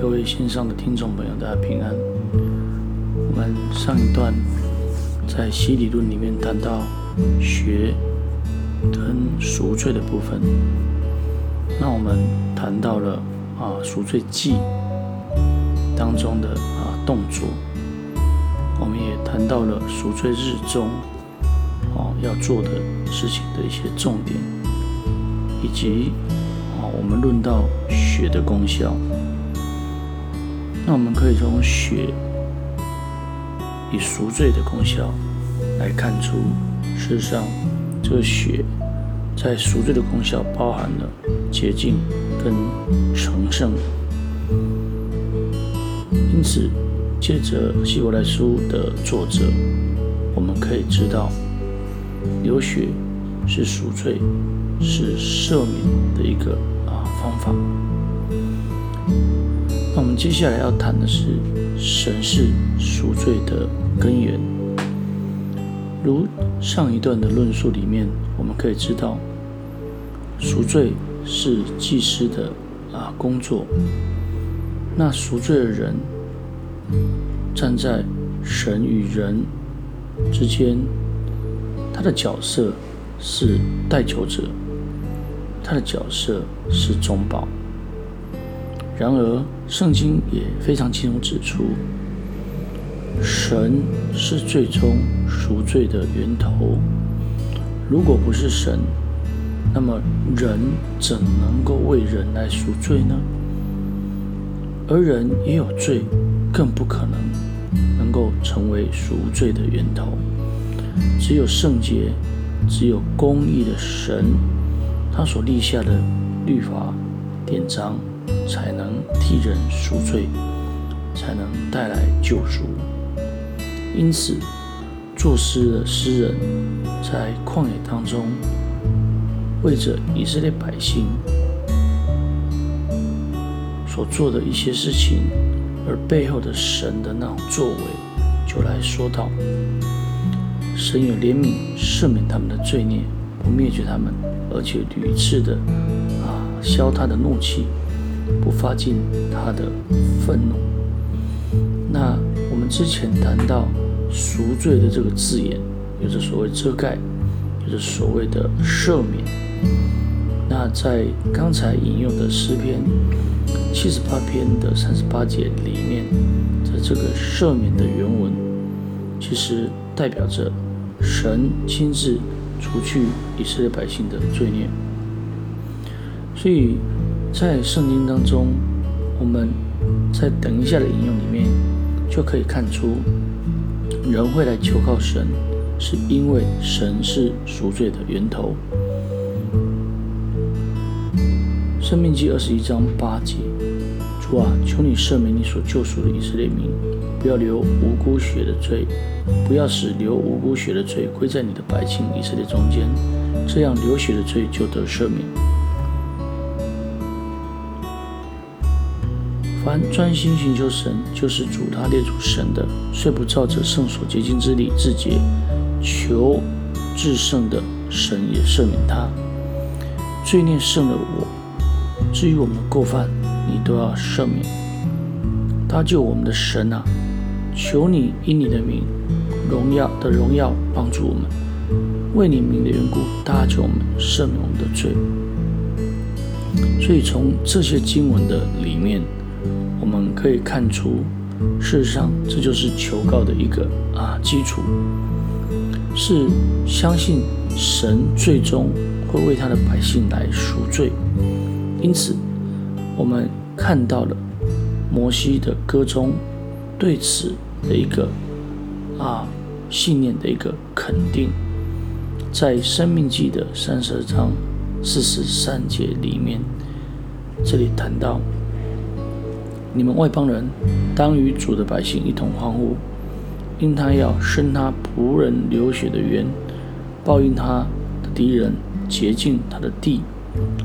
各位线上的听众朋友，大家平安。我们上一段在西理论里面谈到血跟赎罪的部分，那我们谈到了啊赎罪祭当中的啊动作，我们也谈到了赎罪日中哦要做的事情的一些重点，以及啊我们论到血的功效。那我们可以从血以赎罪的功效来看出，事实上，这个血在赎罪的功效包含了洁净跟成圣。因此，借着希伯来书的作者，我们可以知道，流血是赎罪、是赦免的一个啊方法。接下来要谈的是神是赎罪的根源。如上一段的论述里面，我们可以知道，赎罪是祭司的啊工作。那赎罪的人站在神与人之间，他的角色是代求者，他的角色是中保。然而，圣经也非常清楚指出，神是最终赎罪的源头。如果不是神，那么人怎能够为人来赎罪呢？而人也有罪，更不可能能够成为赎罪的源头。只有圣洁、只有公义的神，他所立下的律法典章。才能替人赎罪，才能带来救赎。因此，作诗的诗人，在旷野当中，为着以色列百姓所做的一些事情，而背后的神的那种作为，就来说道：神有怜悯，赦免他们的罪孽，不灭绝他们，而且屡次的啊消他的怒气。不发尽他的愤怒。那我们之前谈到赎罪的这个字眼，有着所谓遮盖，有着所谓的赦免。那在刚才引用的诗篇七十八篇的三十八节里面，在这个赦免的原文，其实代表着神亲自除去以色列百姓的罪孽。所以。在圣经当中，我们在等一下的引用里面就可以看出，人会来求告神，是因为神是赎罪的源头。生命记二十一章八节：主啊，求你赦免你所救赎的以色列民，不要流无辜血的罪，不要使流无辜血的罪归在你的百姓以色列中间，这样流血的罪就得赦免。凡专心寻求神，就是主他列祖神的，虽不照着圣所洁净之礼自洁，求至圣的神也赦免他。罪孽胜了我，至于我们的过犯，你都要赦免。他救我们的神啊，求你因你的名荣耀的荣耀帮助我们，为你名的缘故搭救我们，赦免我们的罪。所以从这些经文的里面。可以看出，事实上这就是求告的一个啊基础，是相信神最终会为他的百姓来赎罪。因此，我们看到了摩西的歌中对此的一个啊信念的一个肯定，在《生命记》的三十二章四十三节里面，这里谈到。你们外邦人当与主的百姓一同欢呼，因他要伸他仆人流血的冤，报应他的敌人，洁净他的地，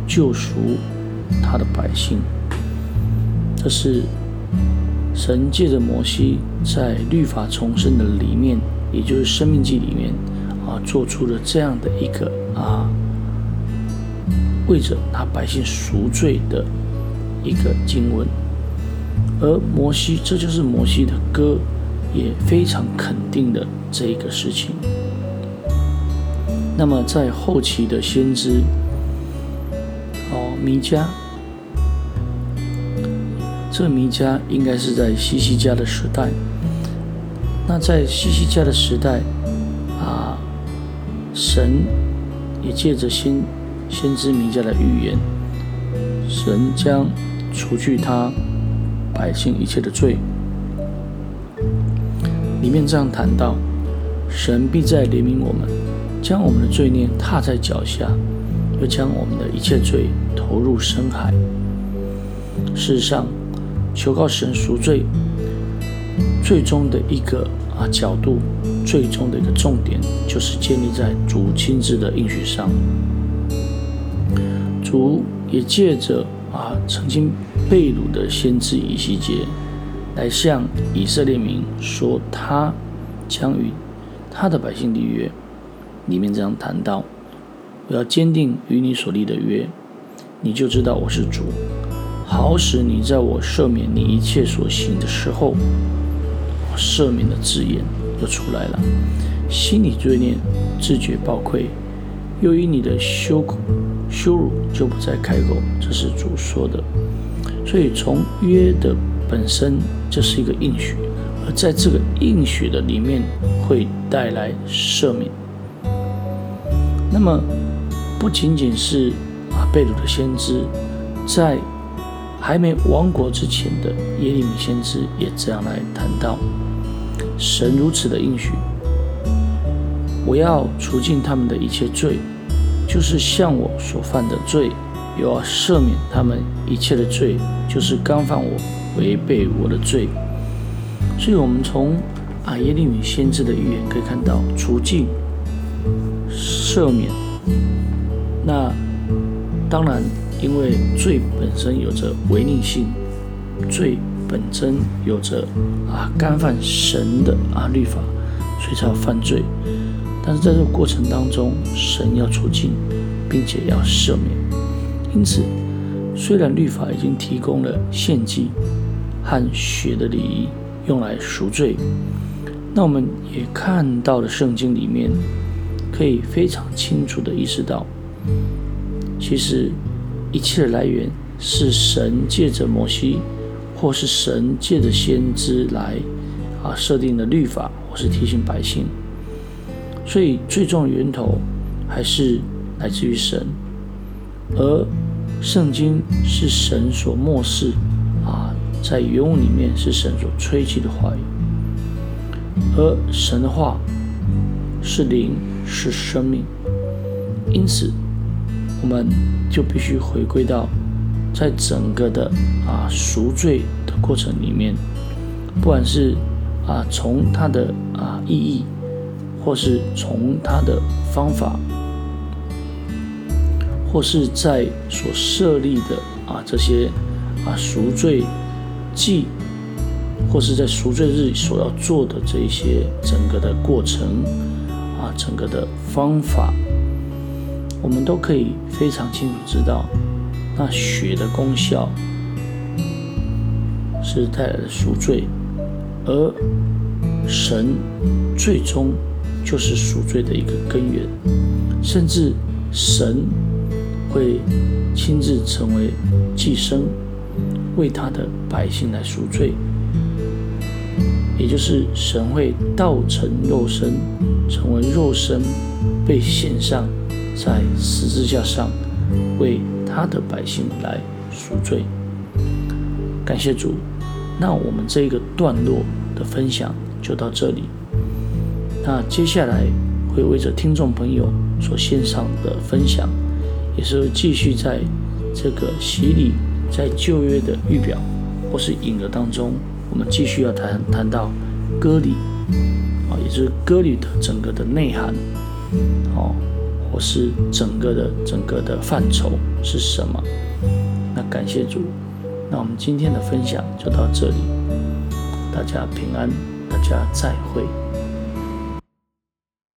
救赎他的百姓。这是神借着摩西在律法重生的里面，也就是生命记里面啊，做出了这样的一个啊，为着他百姓赎罪的一个经文。而摩西，这就是摩西的歌，也非常肯定的这一个事情。那么在后期的先知，哦，弥迦，这弥迦应该是在西西家的时代。那在西西家的时代，啊，神也借着先先知弥迦的预言，神将除去他。百姓一切的罪，里面这样谈到，神必在怜悯我们，将我们的罪孽踏在脚下，又将我们的一切罪投入深海。事实上，求告神赎罪，最终的一个啊角度，最终的一个重点，就是建立在主亲自的应许上。主也借着啊曾经。被掳的先知以西结来向以色列民说，他将与他的百姓立约。里面这样谈到：我要坚定与你所立的约，你就知道我是主，好使你在我赦免你一切所行的时候，赦免的字眼又出来了。心里罪孽自觉暴愧，又因你的羞辱羞辱就不再开口。这是主说的。所以，从约的本身就是一个应许，而在这个应许的里面，会带来赦免。那么，不仅仅是啊贝鲁的先知，在还没亡国之前的耶利米先知也这样来谈到：神如此的应许，我要除尽他们的一切罪，就是像我所犯的罪。又要赦免他们一切的罪，就是刚犯我违背我的罪。所以，我们从啊耶利米先知的预言可以看到，除尽、赦免。那当然，因为罪本身有着违逆性，罪本身有着啊干犯神的啊律法，所以才要犯罪。但是在这个过程当中，神要除尽，并且要赦免。因此，虽然律法已经提供了献祭和血的礼仪用来赎罪，那我们也看到了圣经里面可以非常清楚的意识到，其实一切的来源是神借着摩西，或是神借着先知来啊设定的律法，或是提醒百姓，所以最重的源头还是来自于神。而圣经是神所漠视啊，在原文里面是神所吹气的话语，而神的话是灵，是生命，因此我们就必须回归到在整个的啊赎罪的过程里面，不管是啊从它的啊意义，或是从它的方法。或是在所设立的啊这些啊赎罪祭，或是在赎罪日所要做的这一些整个的过程啊整个的方法，我们都可以非常清楚知道，那血的功效是带来的赎罪，而神最终就是赎罪的一个根源，甚至神。会亲自成为寄生，为他的百姓来赎罪，也就是神会道成肉身，成为肉身，被献上在十字架上，为他的百姓来赎罪。感谢主，那我们这个段落的分享就到这里。那接下来会为着听众朋友所献上的分享。也是继续在这个洗礼在旧约的预表或是影儿当中，我们继续要谈谈到歌礼啊，也就是歌礼的整个的内涵哦，或是整个的整个的范畴是什么？那感谢主，那我们今天的分享就到这里，大家平安，大家再会。